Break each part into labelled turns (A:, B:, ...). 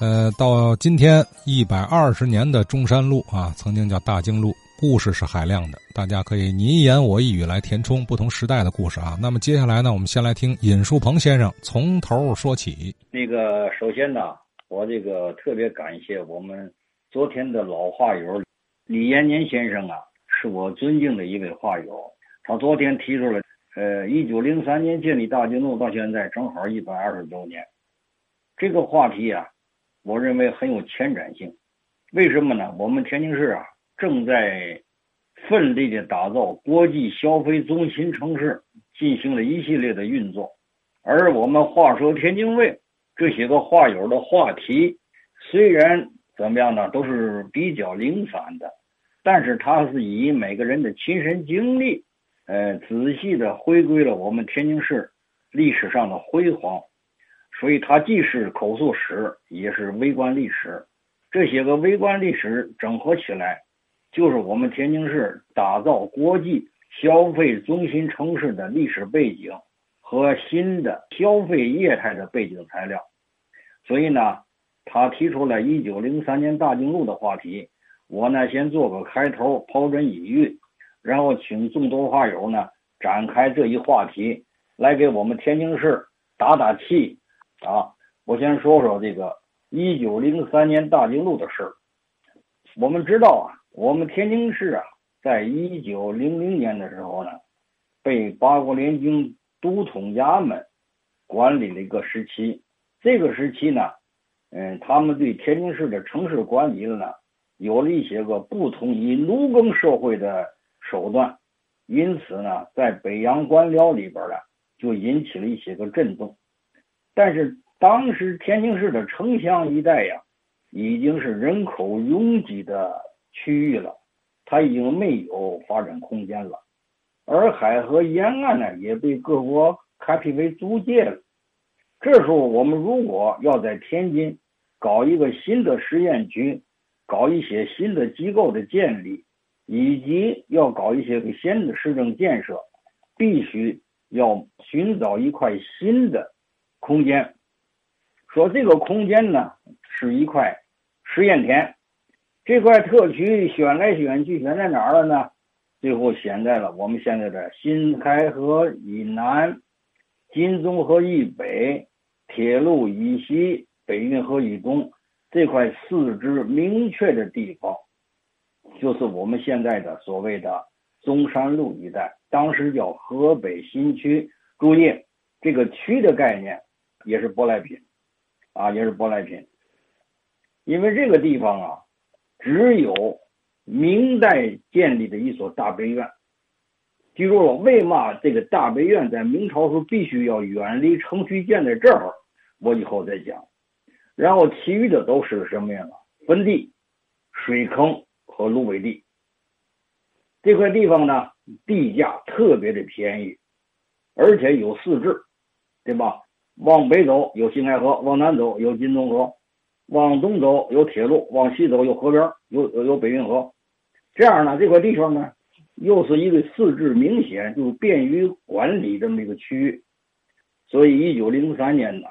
A: 呃，到今天一百二十年的中山路啊，曾经叫大经路，故事是海量的，大家可以你一言我一语来填充不同时代的故事啊。那么接下来呢，我们先来听尹树鹏先生从头说起。
B: 那个首先呢，我这个特别感谢我们昨天的老画友李延年先生啊，是我尊敬的一位画友。他昨天提出了，呃，一九零三年建立大经路到现在正好一百二十周年，这个话题啊。我认为很有前瞻性，为什么呢？我们天津市啊正在奋力的打造国际消费中心城市，进行了一系列的运作。而我们话说天津卫这些个话友的话题，虽然怎么样呢，都是比较零散的，但是它是以每个人的亲身经历，呃，仔细的回归了我们天津市历史上的辉煌。所以它既是口述史，也是微观历史。这些个微观历史整合起来，就是我们天津市打造国际消费中心城市的历史背景和新的消费业态的背景材料。所以呢，他提出了一九零三年大经路的话题。我呢，先做个开头，抛砖引玉，然后请众多画友呢展开这一话题，来给我们天津市打打气。啊，我先说说这个一九零三年大经路的事儿。我们知道啊，我们天津市啊，在一九零零年的时候呢，被八国联军都统衙门管理了一个时期。这个时期呢，嗯，他们对天津市的城市管理呢，有了一些个不同于农耕社会的手段，因此呢，在北洋官僚里边呢，就引起了一些个震动。但是当时天津市的城乡一带呀，已经是人口拥挤的区域了，它已经没有发展空间了。而海河沿岸呢，也被各国开辟为租界了。这时候，我们如果要在天津搞一个新的实验区，搞一些新的机构的建立，以及要搞一些个新的市政建设，必须要寻找一块新的。空间，说这个空间呢是一块实验田，这块特区选来选去选在哪儿了呢？最后选在了我们现在的新开河以南、金钟河以北、铁路以西、北运河以东这块四肢明确的地方，就是我们现在的所谓的中山路一带，当时叫河北新区。注意这个区的概念。也是舶来品，啊，也是舶来品。因为这个地方啊，只有明代建立的一所大悲院。记住了，为嘛这个大悲院在明朝时候必须要远离城区建在这儿？我以后再讲。然后其余的都是什么呀？坟地、水坑和芦苇地。这块地方呢，地价特别的便宜，而且有四治，对吧？往北走有新开河，往南走有金钟河，往东走有铁路，往西走有河边，有有北运河。这样呢，这块地方呢，又是一个四治明显，就便于管理这么一个区域。所以，一九零三年呢，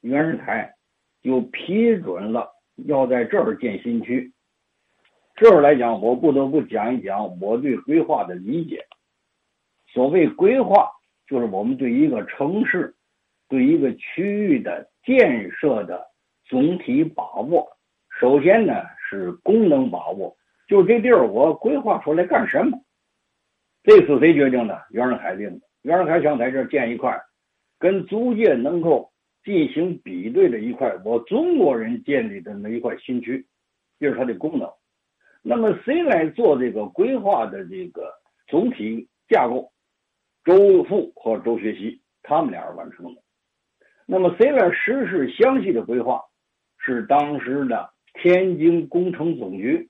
B: 袁世凯就批准了要在这儿建新区。这儿来讲，我不得不讲一讲我对规划的理解。所谓规划，就是我们对一个城市。对一个区域的建设的总体把握，首先呢是功能把握，就这地儿我规划出来干什么？这次谁决定的？袁世凯定的。袁世凯想在这儿建一块跟租界能够进行比对的一块我中国人建立的那一块新区，这是它的功能。那么谁来做这个规划的这个总体架构？周富和周学习他们俩完成的。那么谁来实施详细的规划？是当时的天津工程总局，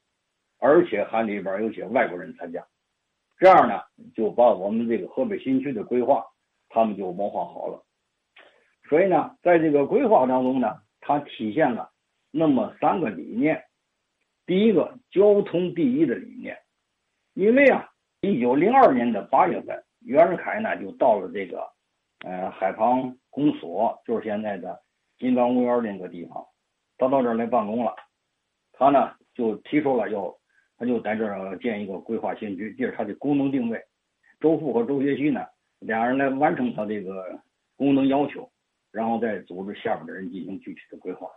B: 而且还里边有些外国人参加。这样呢，就把我们这个河北新区的规划，他们就谋划好了。所以呢，在这个规划当中呢，它体现了那么三个理念。第一个，交通第一的理念。因为啊，一九零二年的八月份，袁世凯呢就到了这个。呃，海旁公所就是现在的金刚公园那个地方，他到这儿来办公了，他呢就提出了要，他就在这儿建一个规划新区，这是他的功能定位。周富和周学习呢，俩人来完成他这个功能要求，然后再组织下边的人进行具体的规划。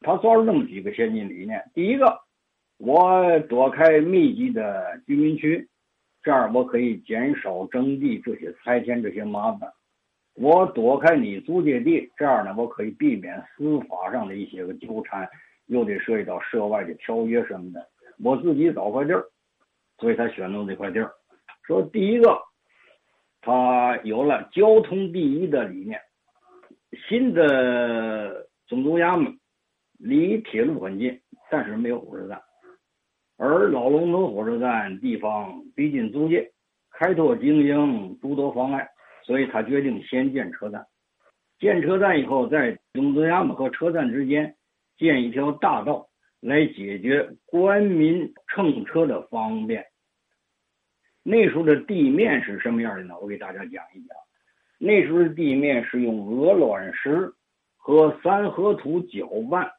B: 他抓住这么几个先进理念：第一个，我躲开密集的居民区，这样我可以减少征地这些拆迁这些麻烦；我躲开你租界地，这样呢，我可以避免司法上的一些个纠缠，又得涉及到涉外的条约什么的。我自己找块地儿，所以他选择这块地儿。说第一个，他有了交通第一的理念。新的总督衙门离铁路很近，但是没有火车站，而老龙头火车站地方逼近租界，开拓经营诸多妨碍，所以他决定先建车站。建车站以后，在总督衙门和车站之间建一条大道，来解决官民乘车的方便。那时候的地面是什么样的呢？我给大家讲一讲。那时候的地面是用鹅卵石和三合土搅拌，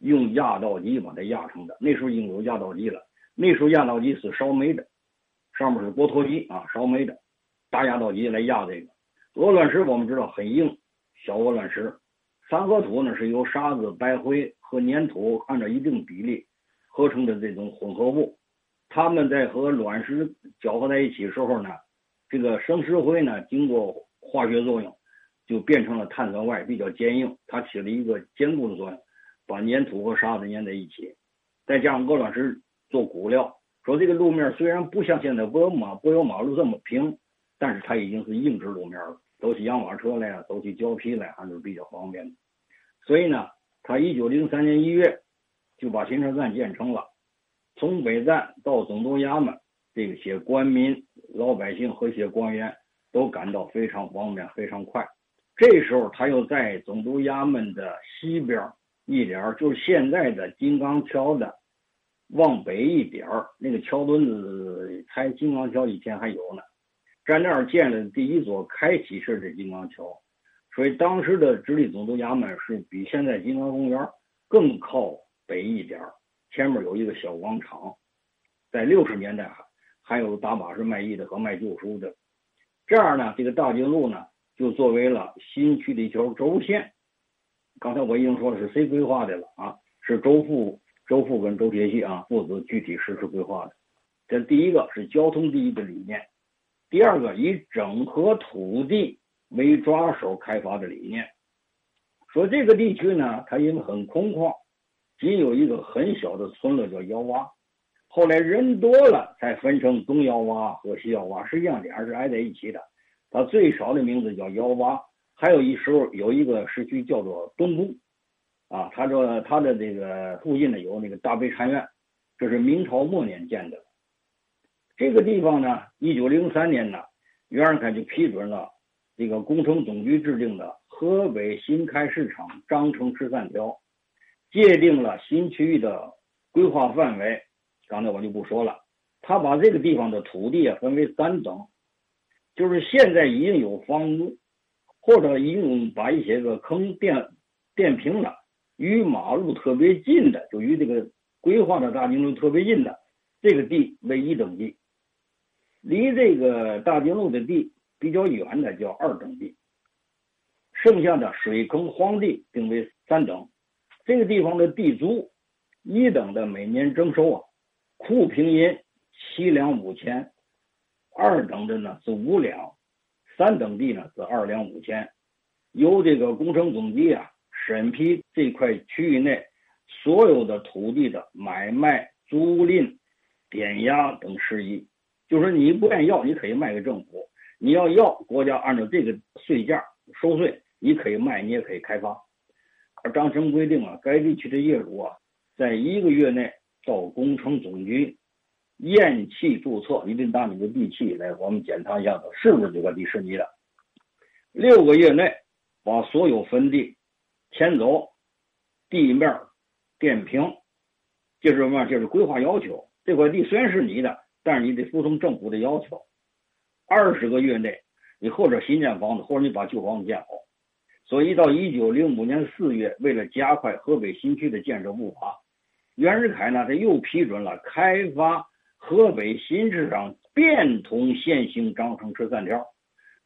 B: 用压道机把它压成的。那时候已经有压道机了。那时候压道机是烧煤的，上面是锅托机啊，烧煤的，大压道机来压这个鹅卵石。我们知道很硬，小鹅卵石。三合土呢是由沙子、白灰和粘土按照一定比例合成的这种混合物。他们在和卵石搅和在一起时候呢，这个生石灰呢，经过化学作用，就变成了碳酸钙，比较坚硬，它起了一个坚固的作用，把粘土和沙子粘在一起，再加上鹅卵石做骨料。说这个路面虽然不像现在柏油马柏油马路这么平，但是它已经是硬质路面了，走起洋瓦车来啊，走起胶皮来还是比较方便的。所以呢，他一九零三年一月就把新车站建成了。从北站到总督衙门，这些官民、老百姓和些官员都感到非常方便、非常快。这时候，他又在总督衙门的西边一点就是现在的金刚桥的往北一点那个桥墩子拆金刚桥以前还有呢，在那儿建了第一座开启式的金刚桥。所以，当时的直隶总督衙门是比现在金刚公园更靠北一点前面有一个小广场，在六十年代还还有大把是卖艺的和卖旧书的。这样呢，这个大经路呢就作为了新区的一条轴线。刚才我已经说了是谁规划的了啊？是周富、周富跟周铁西啊负责具体实施规划的。这第一个是交通第一的理念，第二个以整合土地为抓手开发的理念。说这个地区呢，它因为很空旷。仅有一个很小的村落叫窑洼，后来人多了才分成东窑洼和西窑洼，实际上俩是挨在一起的。它最少的名字叫窑洼，还有一时候有一个市区叫做东宫，啊，他说他的这个附近呢有那个大悲禅院，这是明朝末年建的。这个地方呢，一九零三年呢，袁世凯就批准了这个工程总局制定的《河北新开市场章程十三条》。界定了新区域的规划范围，刚才我就不说了。他把这个地方的土地啊分为三等，就是现在已经有房屋，或者已经把一些个坑垫垫平了，与马路特别近的，就与这个规划的大经路特别近的这个地为一等地，离这个大经路的地比较远的叫二等地，剩下的水坑荒地定为三等。这个地方的地租，一等的每年征收啊，库平银七两五千；二等的呢是五两，三等地呢是二两五千。由这个工程总局啊审批这块区域内所有的土地的买卖、租赁、点押等事宜。就是你不愿意要，你可以卖给政府；你要要，国家按照这个税价收税，你可以卖，你也可以开发。而章程规定啊，该地区的业主啊，在一个月内到工程总局验气注册，一定拿你的地契来，我们检查一下子是不是这块地是你的。六个月内把所有坟地迁走，地面垫平，就是什么？就是规划要求。这块地虽然是你的，但是你得服从政府的要求。二十个月内，你或者新建房子，或者你把旧房子建好。所以到一九零五年四月，为了加快河北新区的建设步伐，袁世凯呢他又批准了开发河北新市场变通现行章程十三条，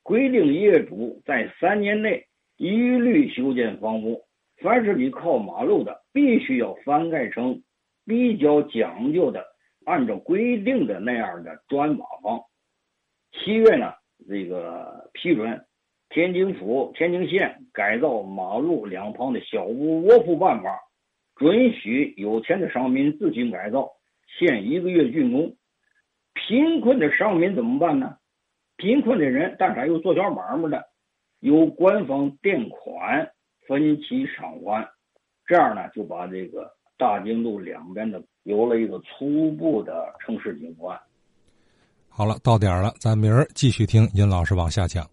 B: 规定业主在三年内一律修建房屋，凡是你靠马路的，必须要翻盖成比较讲究的，按照规定的那样的砖瓦房。七月呢，这个批准。天津府、天津县改造马路两旁的小屋窝铺办法，准许有钱的商民自行改造，限一个月竣工。贫困的商民怎么办呢？贫困的人，但是还有做小买卖的，由官方垫款分期偿还，这样呢就把这个大经路两边的有了一个初步的城市景观。
A: 好了，到点了，咱明儿继续听尹老师往下讲。